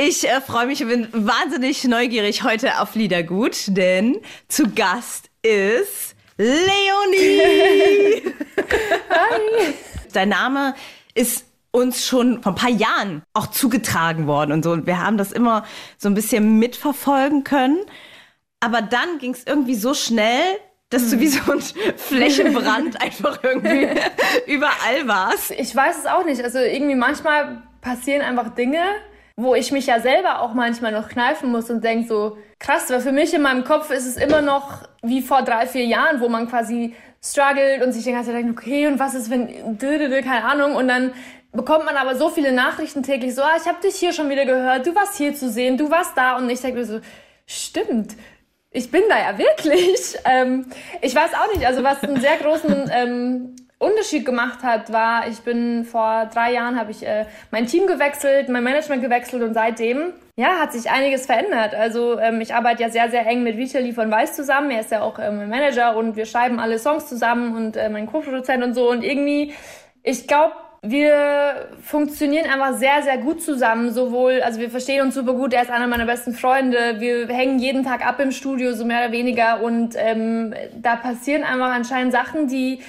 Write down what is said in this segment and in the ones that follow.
Ich äh, freue mich und bin wahnsinnig neugierig heute auf Liedergut, denn zu Gast ist Leonie. Hi. Dein Name ist uns schon vor ein paar Jahren auch zugetragen worden und so. Und wir haben das immer so ein bisschen mitverfolgen können. Aber dann ging es irgendwie so schnell, dass du wie so ein Flächenbrand einfach irgendwie überall warst. Ich weiß es auch nicht. Also irgendwie manchmal passieren einfach Dinge, wo ich mich ja selber auch manchmal noch kneifen muss und denke so, krass, weil für mich in meinem Kopf ist es immer noch wie vor drei, vier Jahren, wo man quasi struggelt und sich die ganze Zeit denkt, okay, und was ist, wenn, keine Ahnung, und dann bekommt man aber so viele Nachrichten täglich, so, ah, ich habe dich hier schon wieder gehört, du warst hier zu sehen, du warst da, und ich denke mir so, stimmt, ich bin da ja wirklich. Ähm, ich weiß auch nicht, also was einen sehr großen ähm, Unterschied gemacht hat, war, ich bin vor drei Jahren habe ich äh, mein Team gewechselt, mein Management gewechselt und seitdem ja hat sich einiges verändert. Also ähm, ich arbeite ja sehr sehr eng mit Vitali von Weiß zusammen. Er ist ja auch ähm, Manager und wir schreiben alle Songs zusammen und äh, mein Co-Produzent und so und irgendwie ich glaube wir funktionieren einfach sehr, sehr gut zusammen. Sowohl, also wir verstehen uns super gut. Er ist einer meiner besten Freunde. Wir hängen jeden Tag ab im Studio, so mehr oder weniger. Und ähm, da passieren einfach anscheinend Sachen, die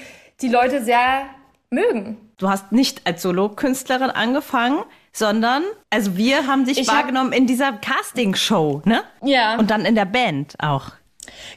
die Leute sehr mögen. Du hast nicht als Solo-Künstlerin angefangen, sondern, also wir haben dich ich wahrgenommen hab, in dieser Casting-Show, ne? Ja. Und dann in der Band auch.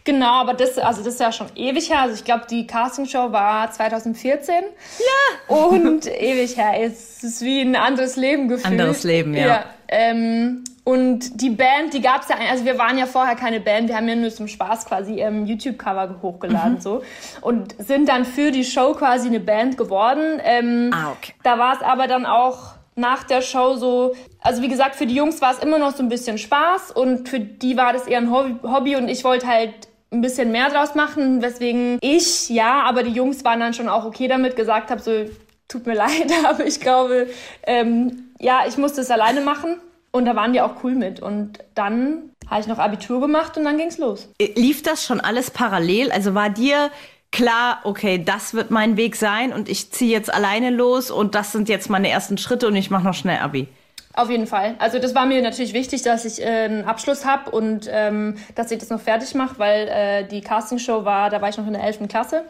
Genau, aber das, also das ist ja schon ewig her. Also ich glaube, die Castingshow war 2014. Ja. Und ewig her. Es ist wie ein anderes Leben gefühlt. Anderes Leben, ja. ja ähm, und die Band, die gab's ja, also wir waren ja vorher keine Band, wir haben ja nur zum Spaß quasi ähm, YouTube-Cover hochgeladen mhm. so und sind dann für die Show quasi eine Band geworden. Ähm, ah, okay. Da war es aber dann auch nach der Show so, also wie gesagt, für die Jungs war es immer noch so ein bisschen Spaß und für die war das eher ein Hobby und ich wollte halt ein bisschen mehr draus machen, weswegen ich, ja, aber die Jungs waren dann schon auch okay damit, gesagt habe, so, tut mir leid, aber ich glaube, ähm, ja, ich musste es alleine machen und da waren die auch cool mit. Und dann habe ich noch Abitur gemacht und dann ging es los. Lief das schon alles parallel? Also war dir klar, okay, das wird mein Weg sein und ich ziehe jetzt alleine los und das sind jetzt meine ersten Schritte und ich mache noch schnell Abi? Auf jeden Fall. Also das war mir natürlich wichtig, dass ich äh, einen Abschluss habe und ähm, dass ich das noch fertig mache, weil äh, die Castingshow war, da war ich noch in der 11. Klasse.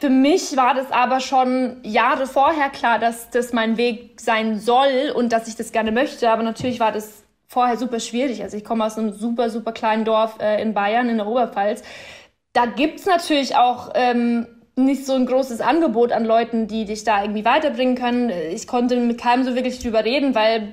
Für mich war das aber schon Jahre vorher klar, dass das mein Weg sein soll und dass ich das gerne möchte. Aber natürlich war das vorher super schwierig. Also ich komme aus einem super, super kleinen Dorf äh, in Bayern, in der Oberpfalz. Da gibt's natürlich auch ähm, nicht so ein großes Angebot an Leuten, die dich da irgendwie weiterbringen können. Ich konnte mit keinem so wirklich drüber reden, weil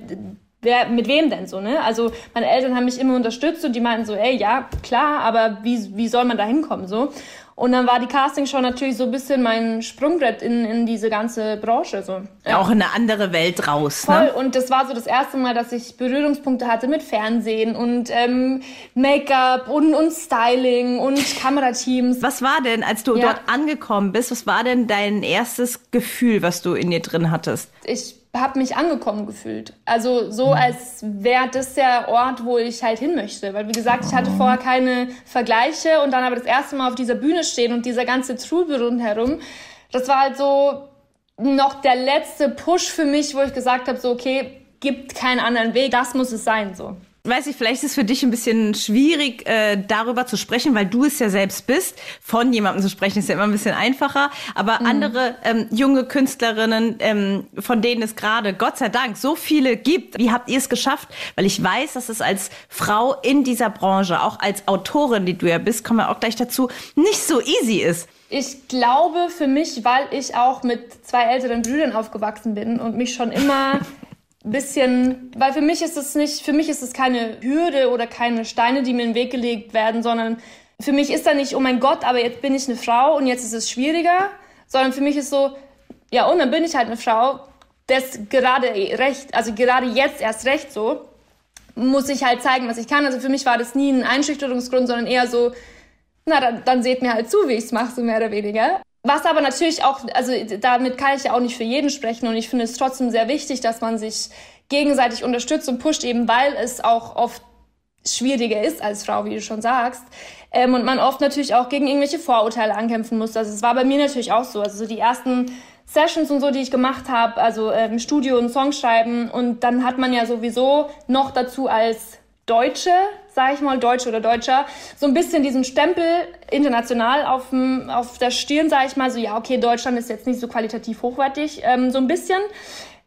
wer, mit wem denn so, ne? Also meine Eltern haben mich immer unterstützt und die meinten so, ey, ja, klar, aber wie, wie soll man da hinkommen, so? Und dann war die Castingshow natürlich so ein bisschen mein Sprungbrett in, in diese ganze Branche. So. Ja. Auch in eine andere Welt raus. Voll. Ne? Und das war so das erste Mal, dass ich Berührungspunkte hatte mit Fernsehen und ähm, Make-up und, und Styling und Kamerateams. Was war denn, als du ja. dort angekommen bist, was war denn dein erstes Gefühl, was du in dir drin hattest? Ich habe mich angekommen gefühlt. Also so, mhm. als wäre das der Ort, wo ich halt hin möchte. Weil wie gesagt, ich hatte mhm. vorher keine Vergleiche und dann aber das erste Mal auf dieser Bühne stehen und dieser ganze Trubel rundherum, das war halt so noch der letzte Push für mich, wo ich gesagt habe, so okay, gibt keinen anderen Weg, das muss es sein so weiß ich, vielleicht ist es für dich ein bisschen schwierig, äh, darüber zu sprechen, weil du es ja selbst bist. Von jemandem zu sprechen ist ja immer ein bisschen einfacher. Aber mhm. andere ähm, junge Künstlerinnen, ähm, von denen es gerade, Gott sei Dank, so viele gibt, wie habt ihr es geschafft? Weil ich weiß, dass es als Frau in dieser Branche, auch als Autorin, die du ja bist, kommen wir auch gleich dazu, nicht so easy ist. Ich glaube für mich, weil ich auch mit zwei älteren Brüdern aufgewachsen bin und mich schon immer bisschen, weil für mich ist es nicht, für mich ist es keine Hürde oder keine Steine, die mir in den Weg gelegt werden, sondern für mich ist da nicht, oh mein Gott, aber jetzt bin ich eine Frau und jetzt ist es schwieriger, sondern für mich ist so, ja, und dann bin ich halt eine Frau, das gerade recht, also gerade jetzt erst recht so, muss ich halt zeigen, was ich kann. Also für mich war das nie ein Einschüchterungsgrund, sondern eher so, na, dann, dann seht mir halt zu, wie ich es mache, so mehr oder weniger. Was aber natürlich auch, also damit kann ich ja auch nicht für jeden sprechen und ich finde es trotzdem sehr wichtig, dass man sich gegenseitig unterstützt und pusht, eben weil es auch oft schwieriger ist als Frau, wie du schon sagst. Ähm, und man oft natürlich auch gegen irgendwelche Vorurteile ankämpfen muss. Also es war bei mir natürlich auch so. Also so die ersten Sessions und so, die ich gemacht habe, also äh, im Studio und Songs schreiben. Und dann hat man ja sowieso noch dazu als Deutsche, sage ich mal, Deutsche oder Deutscher, so ein bisschen diesen Stempel international auf, dem, auf der Stirn, sage ich mal, so ja, okay, Deutschland ist jetzt nicht so qualitativ hochwertig, ähm, so ein bisschen.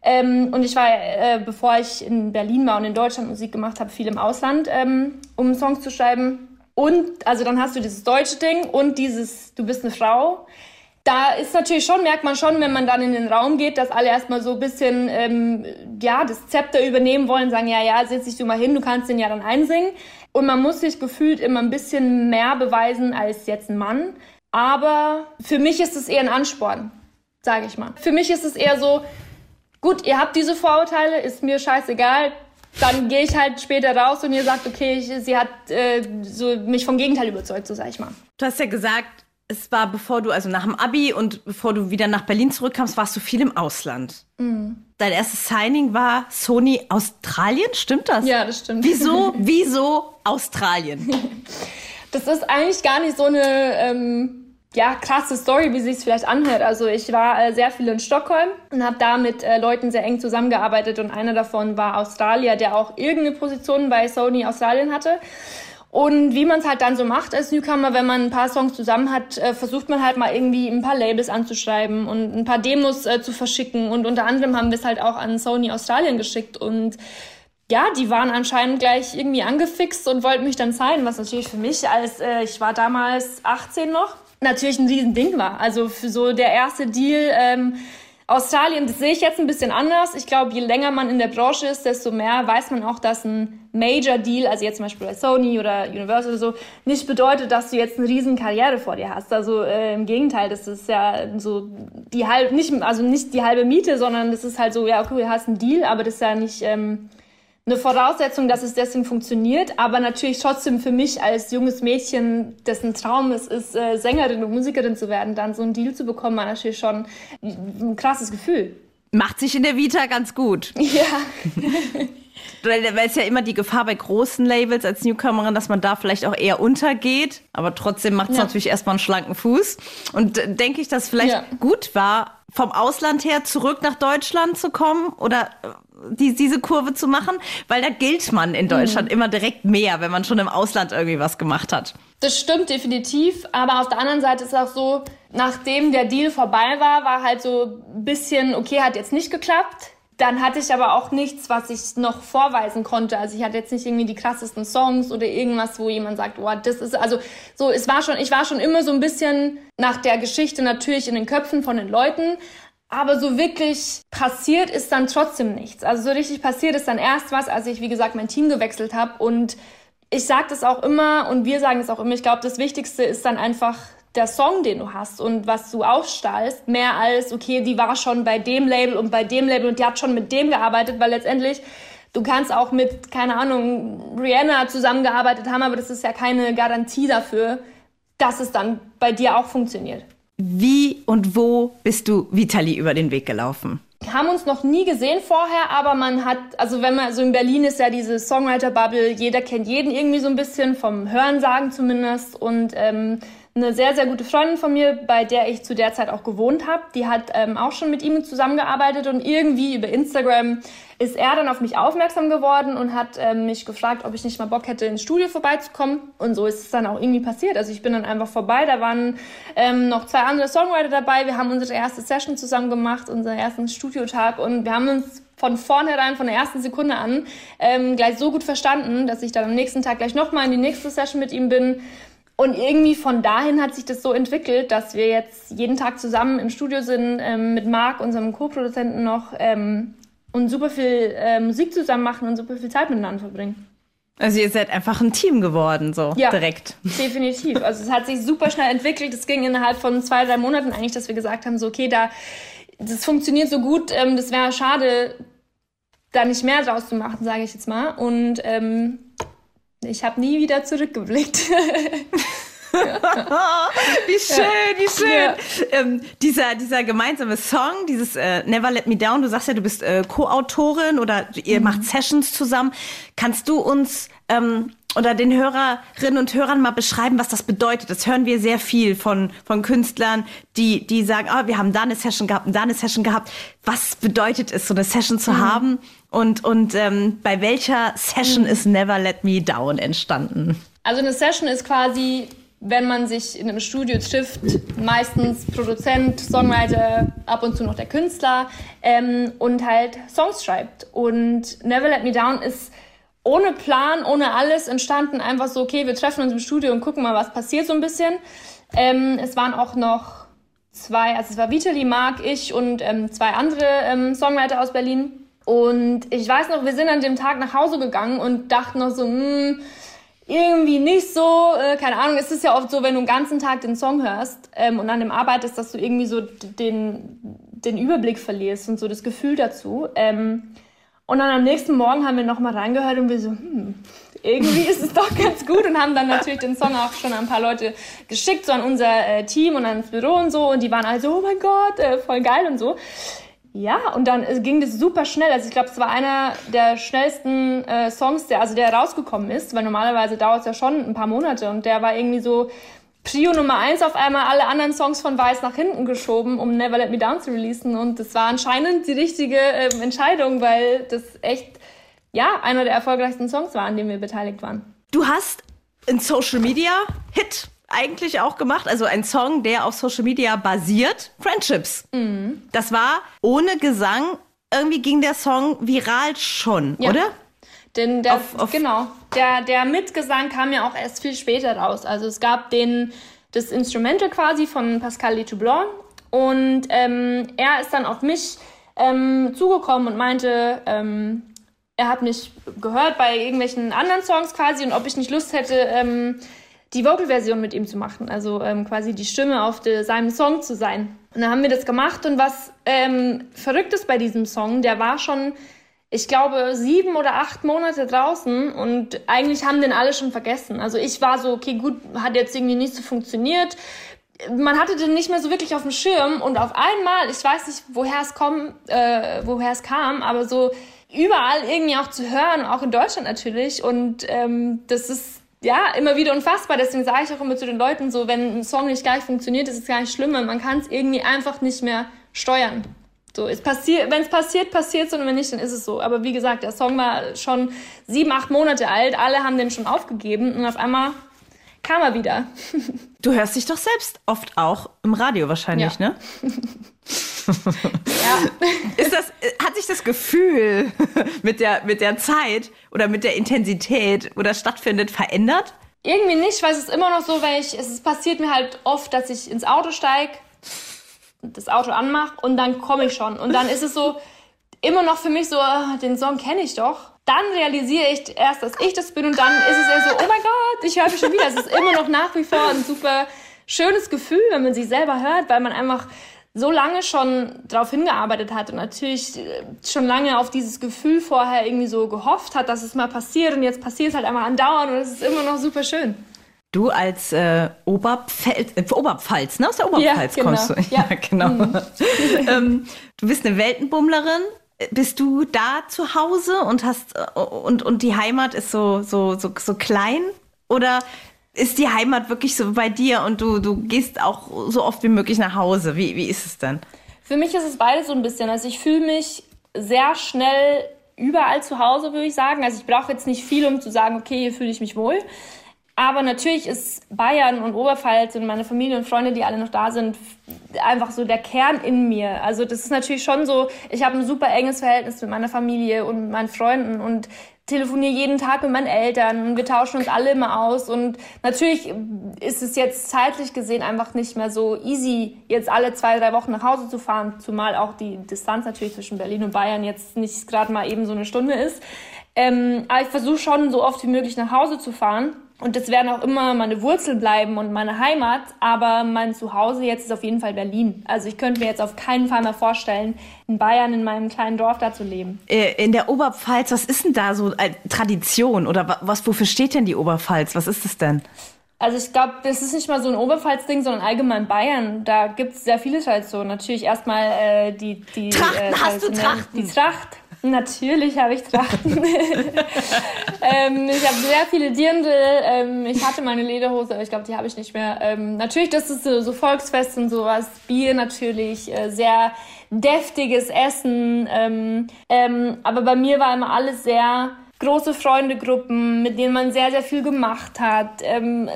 Ähm, und ich war, äh, bevor ich in Berlin war und in Deutschland Musik gemacht habe, viel im Ausland, ähm, um Songs zu schreiben. Und also dann hast du dieses deutsche Ding und dieses, du bist eine Frau da ist natürlich schon, merkt man schon, wenn man dann in den Raum geht, dass alle erstmal so ein bisschen, ähm, ja, das Zepter übernehmen wollen, sagen, ja, ja, setz dich du mal hin, du kannst den ja dann einsingen. Und man muss sich gefühlt immer ein bisschen mehr beweisen als jetzt ein Mann. Aber für mich ist es eher ein Ansporn, sage ich mal. Für mich ist es eher so, gut, ihr habt diese Vorurteile, ist mir scheißegal. Dann gehe ich halt später raus und ihr sagt, okay, ich, sie hat äh, so mich vom Gegenteil überzeugt, so sag ich mal. Du hast ja gesagt, es war bevor du, also nach dem Abi und bevor du wieder nach Berlin zurückkamst, warst du viel im Ausland. Mhm. Dein erstes Signing war Sony Australien, stimmt das? Ja, das stimmt. Wieso, wieso Australien? Das ist eigentlich gar nicht so eine ähm, ja, krasse Story, wie sich es vielleicht anhört. Also ich war äh, sehr viel in Stockholm und habe da mit äh, Leuten sehr eng zusammengearbeitet und einer davon war Australier, der auch irgendeine Position bei Sony Australien hatte. Und wie man es halt dann so macht als Newcomer, wenn man ein paar Songs zusammen hat, äh, versucht man halt mal irgendwie ein paar Labels anzuschreiben und ein paar Demos äh, zu verschicken. Und unter anderem haben wir es halt auch an Sony Australien geschickt. Und ja, die waren anscheinend gleich irgendwie angefixt und wollten mich dann zeigen, was natürlich für mich als, äh, ich war damals 18 noch, natürlich ein Riesending war. Also für so der erste Deal, ähm, Australien, das sehe ich jetzt ein bisschen anders. Ich glaube, je länger man in der Branche ist, desto mehr weiß man auch, dass ein Major Deal, also jetzt zum Beispiel bei Sony oder Universal oder so, nicht bedeutet, dass du jetzt eine riesen Karriere vor dir hast. Also äh, im Gegenteil, das ist ja so die halbe, nicht, also nicht die halbe Miete, sondern das ist halt so, ja, okay, du hast einen Deal, aber das ist ja nicht ähm, eine Voraussetzung, dass es deswegen funktioniert, aber natürlich trotzdem für mich als junges Mädchen, dessen Traum es ist, äh, Sängerin und Musikerin zu werden, dann so einen Deal zu bekommen, war natürlich schon ein krasses Gefühl. Macht sich in der Vita ganz gut. Ja. Weil es ja immer die Gefahr bei großen Labels als Newcomerin, dass man da vielleicht auch eher untergeht. Aber trotzdem macht es ja. natürlich erstmal einen schlanken Fuß. Und äh, denke ich, dass vielleicht ja. gut war, vom Ausland her zurück nach Deutschland zu kommen oder äh, die, diese Kurve zu machen, weil da gilt man in Deutschland mhm. immer direkt mehr, wenn man schon im Ausland irgendwie was gemacht hat. Das stimmt definitiv, aber auf der anderen Seite ist auch so, nachdem der Deal vorbei war, war halt so ein bisschen, okay, hat jetzt nicht geklappt. Dann hatte ich aber auch nichts, was ich noch vorweisen konnte. Also ich hatte jetzt nicht irgendwie die krassesten Songs oder irgendwas, wo jemand sagt, wow, das ist also so. Es war schon, ich war schon immer so ein bisschen nach der Geschichte natürlich in den Köpfen von den Leuten, aber so wirklich passiert ist dann trotzdem nichts. Also so richtig passiert ist dann erst was, als ich, wie gesagt, mein Team gewechselt habe. Und ich sage das auch immer und wir sagen es auch immer. Ich glaube, das Wichtigste ist dann einfach der Song, den du hast und was du ausstrahlst, mehr als, okay, die war schon bei dem Label und bei dem Label und die hat schon mit dem gearbeitet, weil letztendlich du kannst auch mit, keine Ahnung, Rihanna zusammengearbeitet haben, aber das ist ja keine Garantie dafür, dass es dann bei dir auch funktioniert. Wie und wo bist du Vitali über den Weg gelaufen? Wir haben uns noch nie gesehen vorher, aber man hat, also wenn man, so in Berlin ist ja diese Songwriter-Bubble, jeder kennt jeden irgendwie so ein bisschen, vom Hörensagen zumindest. Und ähm, eine sehr, sehr gute Freundin von mir, bei der ich zu der Zeit auch gewohnt habe, die hat ähm, auch schon mit ihm zusammengearbeitet und irgendwie über Instagram ist er dann auf mich aufmerksam geworden und hat ähm, mich gefragt, ob ich nicht mal Bock hätte, ins Studio vorbeizukommen. Und so ist es dann auch irgendwie passiert. Also ich bin dann einfach vorbei. Da waren ähm, noch zwei andere Songwriter dabei. Wir haben unsere erste Session zusammen gemacht, unseren ersten Studiotag und wir haben uns von vornherein, von der ersten Sekunde an, ähm, gleich so gut verstanden, dass ich dann am nächsten Tag gleich nochmal in die nächste Session mit ihm bin und irgendwie von dahin hat sich das so entwickelt, dass wir jetzt jeden Tag zusammen im Studio sind, ähm, mit Marc, unserem Co-Produzenten noch, ähm, und super viel äh, Musik zusammen machen und super viel Zeit miteinander verbringen. Also ihr seid einfach ein Team geworden, so ja, direkt. Definitiv. Also es hat sich super schnell entwickelt. Es ging innerhalb von zwei, drei Monaten eigentlich, dass wir gesagt haben, so okay, da das funktioniert so gut, ähm, das wäre schade, da nicht mehr draus zu machen, sage ich jetzt mal. Und ähm, ich habe nie wieder zurückgeblickt. wie schön, wie schön. Ja. Ähm, dieser, dieser gemeinsame Song, dieses äh, Never Let Me Down, du sagst ja, du bist äh, Co-Autorin oder ihr mhm. macht Sessions zusammen. Kannst du uns ähm, oder den Hörerinnen und Hörern mal beschreiben, was das bedeutet. Das hören wir sehr viel von, von Künstlern, die, die sagen, oh, wir haben da eine Session gehabt und da eine Session gehabt. Was bedeutet es, so eine Session zu mhm. haben? Und, und ähm, bei welcher Session mhm. ist Never Let Me Down entstanden? Also eine Session ist quasi, wenn man sich in einem Studio trifft, meistens Produzent, Songwriter, ab und zu noch der Künstler ähm, und halt Songs schreibt. Und Never Let Me Down ist ohne Plan, ohne alles entstanden. Einfach so, okay, wir treffen uns im Studio und gucken mal, was passiert so ein bisschen. Ähm, es waren auch noch zwei, also es war Vitali, Mark, ich und ähm, zwei andere ähm, Songwriter aus Berlin. Und ich weiß noch, wir sind an dem Tag nach Hause gegangen und dachten noch so, hm, irgendwie nicht so, äh, keine Ahnung, es ist ja oft so, wenn du den ganzen Tag den Song hörst ähm, und an dem arbeitest, dass du irgendwie so den, den Überblick verlierst und so das Gefühl dazu. Ähm, und dann am nächsten Morgen haben wir nochmal reingehört und wir so, hm, irgendwie ist es doch ganz gut und haben dann natürlich den Song auch schon an ein paar Leute geschickt, so an unser äh, Team und ans Büro und so. Und die waren also, oh mein Gott, äh, voll geil und so. Ja, und dann äh, ging das super schnell. Also ich glaube, es war einer der schnellsten äh, Songs, der, also der rausgekommen ist, weil normalerweise dauert es ja schon ein paar Monate und der war irgendwie so Prio Nummer eins auf einmal alle anderen Songs von Weiß nach hinten geschoben, um Never Let Me Down zu releasen. Und das war anscheinend die richtige äh, Entscheidung, weil das echt, ja, einer der erfolgreichsten Songs war, an dem wir beteiligt waren. Du hast einen Social Media Hit eigentlich auch gemacht, also ein Song, der auf Social Media basiert, Friendships. Mhm. Das war ohne Gesang, irgendwie ging der Song viral schon, ja. oder? Denn der, auf, auf genau, der, der Mitgesang kam ja auch erst viel später raus. Also es gab den, das Instrumental quasi von Pascal Letoublon und ähm, er ist dann auf mich ähm, zugekommen und meinte, ähm, er hat mich gehört bei irgendwelchen anderen Songs quasi und ob ich nicht Lust hätte, ähm, die Vocal-Version mit ihm zu machen, also ähm, quasi die Stimme auf de, seinem Song zu sein. Und dann haben wir das gemacht und was ähm, verrückt ist bei diesem Song, der war schon ich glaube, sieben oder acht Monate draußen und eigentlich haben den alle schon vergessen. Also ich war so, okay, gut, hat jetzt irgendwie nicht so funktioniert. Man hatte den nicht mehr so wirklich auf dem Schirm und auf einmal, ich weiß nicht, woher es kommt, äh, woher es kam, aber so überall irgendwie auch zu hören, auch in Deutschland natürlich. Und ähm, das ist ja immer wieder unfassbar. Deswegen sage ich auch immer zu den Leuten so, wenn ein Song nicht gleich funktioniert, ist es gar nicht schlimm. Man kann es irgendwie einfach nicht mehr steuern. So, es passiert, wenn es passiert, passiert es und wenn nicht, dann ist es so. Aber wie gesagt, der Song war schon sieben, acht Monate alt, alle haben den schon aufgegeben und auf einmal kam er wieder. Du hörst dich doch selbst oft auch im Radio wahrscheinlich, ja. ne? ja. Ist das, hat sich das Gefühl mit der, mit der Zeit oder mit der Intensität, wo das stattfindet, verändert? Irgendwie nicht, weil es ist immer noch so, weil ich, es passiert mir halt oft, dass ich ins Auto steige das Auto anmache und dann komme ich schon. Und dann ist es so immer noch für mich so, ah, den Song kenne ich doch. Dann realisiere ich erst, dass ich das bin und dann ist es eher so, oh mein Gott, ich höre mich schon wieder. Es ist immer noch nach wie vor ein super schönes Gefühl, wenn man sich selber hört, weil man einfach so lange schon darauf hingearbeitet hat und natürlich äh, schon lange auf dieses Gefühl vorher irgendwie so gehofft hat, dass es mal passiert und jetzt passiert es halt einmal andauernd und es ist immer noch super schön. Du als äh, Oberpfälz, äh, Oberpfalz, ne? Aus der Oberpfalz ja, genau. kommst du. Ja, ja genau. Mhm. ähm, du bist eine Weltenbummlerin. Bist du da zu Hause und hast äh, und, und die Heimat ist so, so, so, so klein? Oder ist die Heimat wirklich so bei dir und du, du gehst auch so oft wie möglich nach Hause? Wie, wie ist es denn? Für mich ist es beides so ein bisschen. Also ich fühle mich sehr schnell überall zu Hause, würde ich sagen. Also ich brauche jetzt nicht viel, um zu sagen, okay, hier fühle ich mich wohl. Aber natürlich ist Bayern und Oberpfalz und meine Familie und Freunde, die alle noch da sind, einfach so der Kern in mir. Also das ist natürlich schon so, ich habe ein super enges Verhältnis mit meiner Familie und meinen Freunden und telefoniere jeden Tag mit meinen Eltern. Wir tauschen uns alle immer aus. Und natürlich ist es jetzt zeitlich gesehen einfach nicht mehr so easy, jetzt alle zwei, drei Wochen nach Hause zu fahren, zumal auch die Distanz natürlich zwischen Berlin und Bayern jetzt nicht gerade mal eben so eine Stunde ist. Ähm, aber ich versuche schon so oft wie möglich nach Hause zu fahren. Und das werden auch immer meine Wurzeln bleiben und meine Heimat, aber mein Zuhause jetzt ist auf jeden Fall Berlin. Also ich könnte mir jetzt auf keinen Fall mehr vorstellen, in Bayern in meinem kleinen Dorf da zu leben. Äh, in der Oberpfalz, was ist denn da so äh, Tradition oder was, wofür steht denn die Oberpfalz? Was ist es denn? Also ich glaube, das ist nicht mal so ein Oberpfalz-Ding, sondern allgemein Bayern. Da gibt es sehr viele Traditionen. Natürlich erstmal äh, die, die, Trachten, äh, hast du Trachten? die Tracht. Natürlich habe ich Trachten. ähm, ich habe sehr viele Dirndl. Ähm, ich hatte meine Lederhose, aber ich glaube, die habe ich nicht mehr. Ähm, natürlich, das ist so, so Volksfest und sowas. Bier natürlich, äh, sehr deftiges Essen. Ähm, ähm, aber bei mir war immer alles sehr große Freundegruppen, mit denen man sehr, sehr viel gemacht hat. Ähm,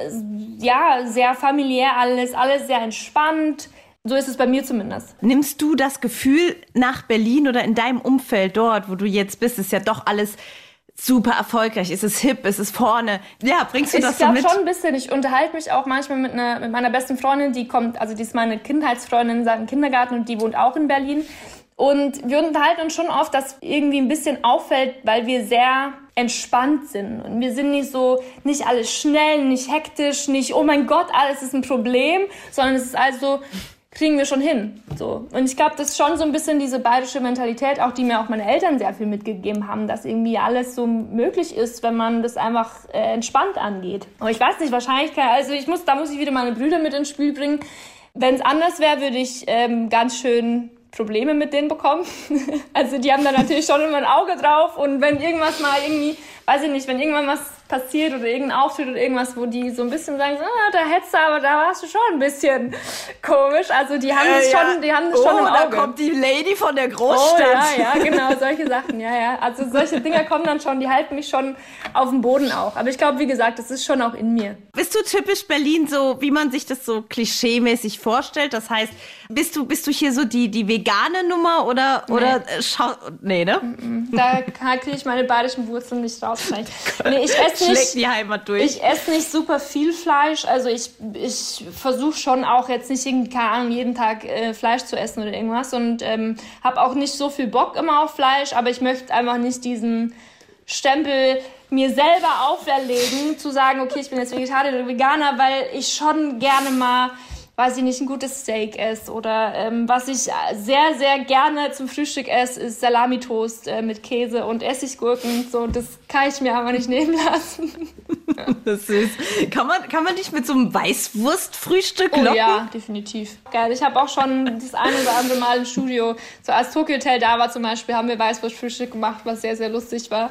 ja, sehr familiär alles, alles sehr entspannt. So ist es bei mir zumindest. Nimmst du das Gefühl nach Berlin oder in deinem Umfeld dort, wo du jetzt bist, ist ja doch alles super erfolgreich, ist es hip, ist es vorne. Ja, bringst du ich das so mit? Ich glaube schon ein bisschen. Ich unterhalte mich auch manchmal mit, einer, mit meiner besten Freundin, die kommt, also die ist meine Kindheitsfreundin seit dem Kindergarten und die wohnt auch in Berlin. Und wir unterhalten uns schon oft, dass irgendwie ein bisschen auffällt, weil wir sehr entspannt sind. Und wir sind nicht so, nicht alles schnell, nicht hektisch, nicht, oh mein Gott, alles ist ein Problem, sondern es ist also, kriegen wir schon hin. So. Und ich glaube, das ist schon so ein bisschen diese bayerische Mentalität, auch die mir auch meine Eltern sehr viel mitgegeben haben, dass irgendwie alles so möglich ist, wenn man das einfach äh, entspannt angeht. Aber ich weiß nicht, wahrscheinlich also ich muss, da muss ich wieder meine Brüder mit ins Spiel bringen. Wenn es anders wäre, würde ich ähm, ganz schön Probleme mit denen bekommen. also die haben da natürlich schon immer ein Auge drauf und wenn irgendwas mal irgendwie, weiß ich nicht, wenn irgendwann was passiert oder irgendein Auftritt oder irgendwas, wo die so ein bisschen sagen, so, ah, da hättest du, aber da warst du schon ein bisschen komisch. Also die haben äh, das schon, ja. die haben das oh, schon im Auge. da kommt die Lady von der Großstadt. Oh, ja, ja, genau, solche Sachen, ja, ja. Also solche Dinger kommen dann schon, die halten mich schon auf dem Boden auch. Aber ich glaube, wie gesagt, das ist schon auch in mir. Bist du typisch Berlin so, wie man sich das so klischeemäßig vorstellt? Das heißt, bist du, bist du hier so die, die vegane Nummer oder, nee. oder äh, schau, nee, ne? Da kriege ich meine badischen Wurzeln nicht raus. Nee, ich esse nicht, die Heimat durch. Ich esse nicht super viel Fleisch. Also ich, ich versuche schon auch jetzt nicht keine Ahnung, jeden Tag äh, Fleisch zu essen oder irgendwas und ähm, habe auch nicht so viel Bock immer auf Fleisch, aber ich möchte einfach nicht diesen Stempel mir selber auferlegen, zu sagen, okay, ich bin jetzt Vegetarier oder Veganer, weil ich schon gerne mal weiß ich nicht, ein gutes Steak esse. Oder ähm, was ich sehr, sehr gerne zum Frühstück esse, ist Salamitoast äh, mit Käse und Essiggurken. So, das kann ich mir aber nicht nehmen lassen. das ist, kann man, kann man nicht mit so einem Weißwurstfrühstück locken? Oh ja, definitiv. Geil. Ich habe auch schon das eine oder andere Mal im Studio, so als Tokyo Hotel da war zum Beispiel, haben wir Weißwurstfrühstück gemacht, was sehr, sehr lustig war.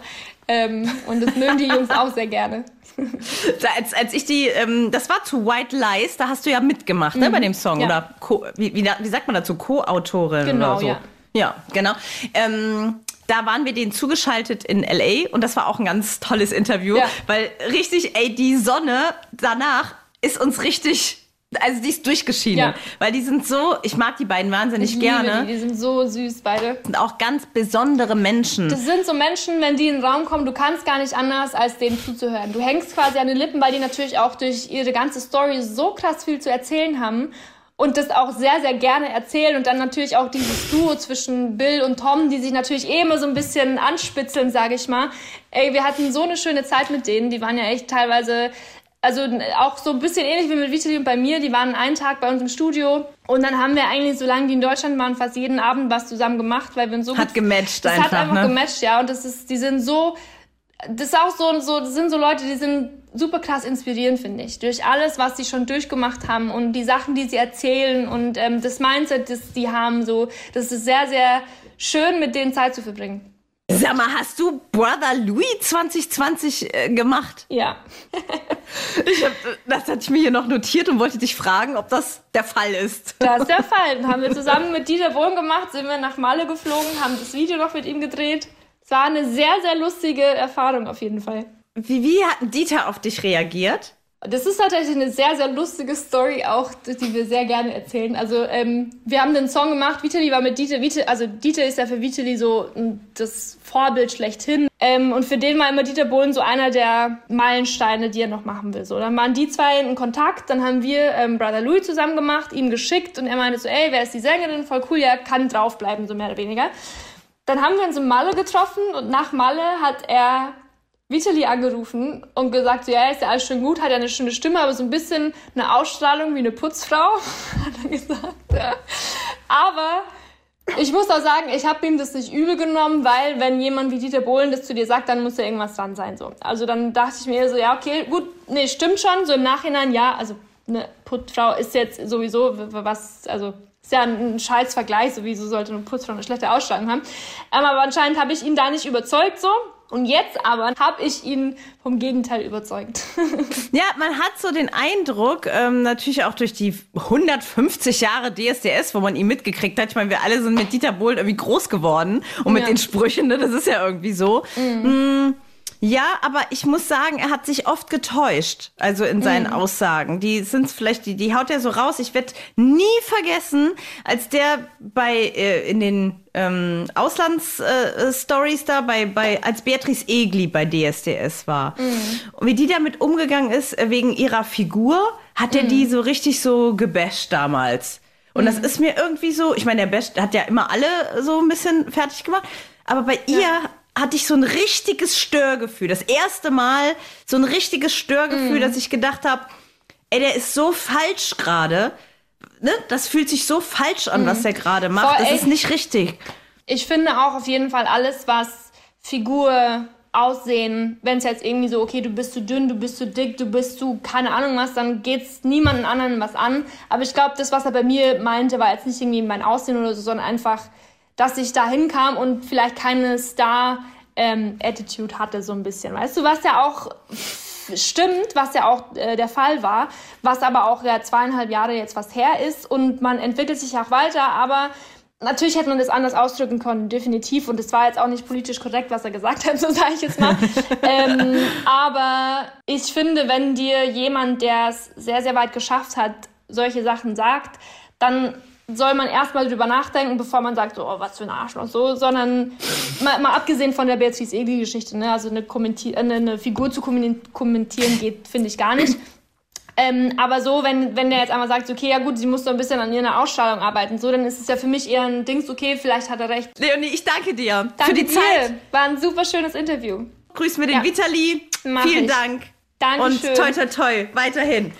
Ähm, und das mögen die Jungs auch sehr gerne. als, als ich die, ähm, das war zu White Lies, da hast du ja mitgemacht, mhm. ne, bei mhm. dem Song. Ja. Oder Co wie, wie, wie, sagt man dazu? Co-Autorin genau, oder so. Ja, ja genau. Ähm, da waren wir denen zugeschaltet in LA und das war auch ein ganz tolles Interview, ja. weil richtig, ey, die Sonne danach ist uns richtig also die ist durchgeschieden, ja. weil die sind so, ich mag die beiden wahnsinnig ich gerne. Die, die sind so süß beide. Sind auch ganz besondere Menschen. Das sind so Menschen, wenn die in den Raum kommen, du kannst gar nicht anders, als denen zuzuhören. Du hängst quasi an den Lippen, weil die natürlich auch durch ihre ganze Story so krass viel zu erzählen haben und das auch sehr, sehr gerne erzählen und dann natürlich auch dieses Duo zwischen Bill und Tom, die sich natürlich eh immer so ein bisschen anspitzeln, sage ich mal. Ey, wir hatten so eine schöne Zeit mit denen, die waren ja echt teilweise also auch so ein bisschen ähnlich wie mit Vitali und bei mir, die waren einen Tag bei uns im Studio und dann haben wir eigentlich, solange die in Deutschland waren, fast jeden Abend was zusammen gemacht, weil wir uns so hat gut, gematcht das einfach, hat einfach ne? gematcht, ja und das ist, die sind so, das ist auch so, so, das sind so Leute, die sind super krass inspirierend, finde ich, durch alles, was sie schon durchgemacht haben und die Sachen, die sie erzählen und ähm, das Mindset, das die haben, so, das ist sehr, sehr schön, mit denen Zeit zu verbringen. Sag mal, hast du Brother Louis 2020 äh, gemacht? Ja. ich hab, das hatte ich mir hier noch notiert und wollte dich fragen, ob das der Fall ist. Das ist der Fall. Haben wir zusammen mit Dieter Bohlen gemacht, sind wir nach Malle geflogen, haben das Video noch mit ihm gedreht. Es war eine sehr, sehr lustige Erfahrung auf jeden Fall. Wie, wie hat Dieter auf dich reagiert? Das ist tatsächlich eine sehr, sehr lustige Story auch, die wir sehr gerne erzählen. Also ähm, wir haben den Song gemacht, Vitali war mit Dieter, Vita, also Dieter ist ja für Vitali so das Vorbild schlechthin. Ähm, und für den war immer Dieter Bohlen so einer der Meilensteine, die er noch machen will. So, dann waren die zwei in Kontakt, dann haben wir ähm, Brother Louis zusammen gemacht, ihm geschickt und er meinte so, ey, wer ist die Sängerin? Voll cool, ja, kann draufbleiben, so mehr oder weniger. Dann haben wir uns in Malle getroffen und nach Malle hat er Vitali angerufen und gesagt, so, ja, ist ja alles schön gut, hat ja eine schöne Stimme, aber so ein bisschen eine Ausstrahlung wie eine Putzfrau, hat er gesagt. Ja. Aber ich muss auch sagen, ich habe ihm das nicht übel genommen, weil wenn jemand wie Dieter Bohlen das zu dir sagt, dann muss ja irgendwas dran sein. So. Also dann dachte ich mir so, ja, okay, gut, nee, stimmt schon. So im Nachhinein, ja, also eine Putzfrau ist jetzt sowieso was, also ist ja ein scheiß Vergleich, sowieso sollte eine Putzfrau eine schlechte Ausstrahlung haben. Ähm, aber anscheinend habe ich ihn da nicht überzeugt so. Und jetzt aber habe ich ihn vom Gegenteil überzeugt. ja, man hat so den Eindruck, ähm, natürlich auch durch die 150 Jahre DSDS, wo man ihn mitgekriegt hat. Ich meine, wir alle sind mit Dieter Bohlen irgendwie groß geworden und mit ja. den Sprüchen, ne? das ist ja irgendwie so. Mhm. Mm ja, aber ich muss sagen, er hat sich oft getäuscht, also in seinen mhm. Aussagen. Die sind vielleicht, die, die haut er so raus. Ich werde nie vergessen, als der bei äh, in den ähm, Auslandsstories äh, da bei, bei als Beatrice Egli bei DSDS war. Mhm. Und wie die damit umgegangen ist äh, wegen ihrer Figur, hat er mhm. die so richtig so gebasht damals. Und das mhm. ist mir irgendwie so, ich meine, der Best hat ja immer alle so ein bisschen fertig gemacht, aber bei ja. ihr hatte ich so ein richtiges Störgefühl. Das erste Mal so ein richtiges Störgefühl, mm. dass ich gedacht habe, ey, der ist so falsch gerade. Ne? Das fühlt sich so falsch an, mm. was der gerade macht. Voll, das ey, ist nicht richtig. Ich finde auch auf jeden Fall alles, was Figur Aussehen, wenn es jetzt irgendwie so, okay, du bist zu dünn, du bist zu dick, du bist zu keine Ahnung was, dann geht's niemanden anderen was an. Aber ich glaube, das, was er bei mir meinte, war jetzt nicht irgendwie mein Aussehen oder so, sondern einfach dass ich da hinkam und vielleicht keine Star-Attitude ähm, hatte, so ein bisschen. Weißt du, was ja auch stimmt, was ja auch äh, der Fall war, was aber auch ja zweieinhalb Jahre jetzt was her ist und man entwickelt sich auch weiter, aber Natürlich hätte man das anders ausdrücken können, definitiv. Und es war jetzt auch nicht politisch korrekt, was er gesagt hat, so sage ich jetzt mal. ähm, aber ich finde, wenn dir jemand, der es sehr, sehr weit geschafft hat, solche Sachen sagt, dann soll man erstmal drüber nachdenken, bevor man sagt, so, oh, was für ein Arschloch, so, sondern mal, mal abgesehen von der Beatrice Egli-Geschichte, ne, also eine, Kommentier eine, eine Figur zu kommentieren geht, finde ich gar nicht. Ähm, aber so, wenn, wenn der jetzt einmal sagt, okay, ja gut, sie muss so ein bisschen an ihrer Ausstrahlung arbeiten, so, dann ist es ja für mich eher ein Dings, okay, vielleicht hat er recht. Leonie, ich danke dir danke für die dir. Zeit. War ein super schönes Interview. Grüß mir den ja. Vitali. Mach Vielen ich. Dank. Dankeschön. Und toi, toi, toi, weiterhin.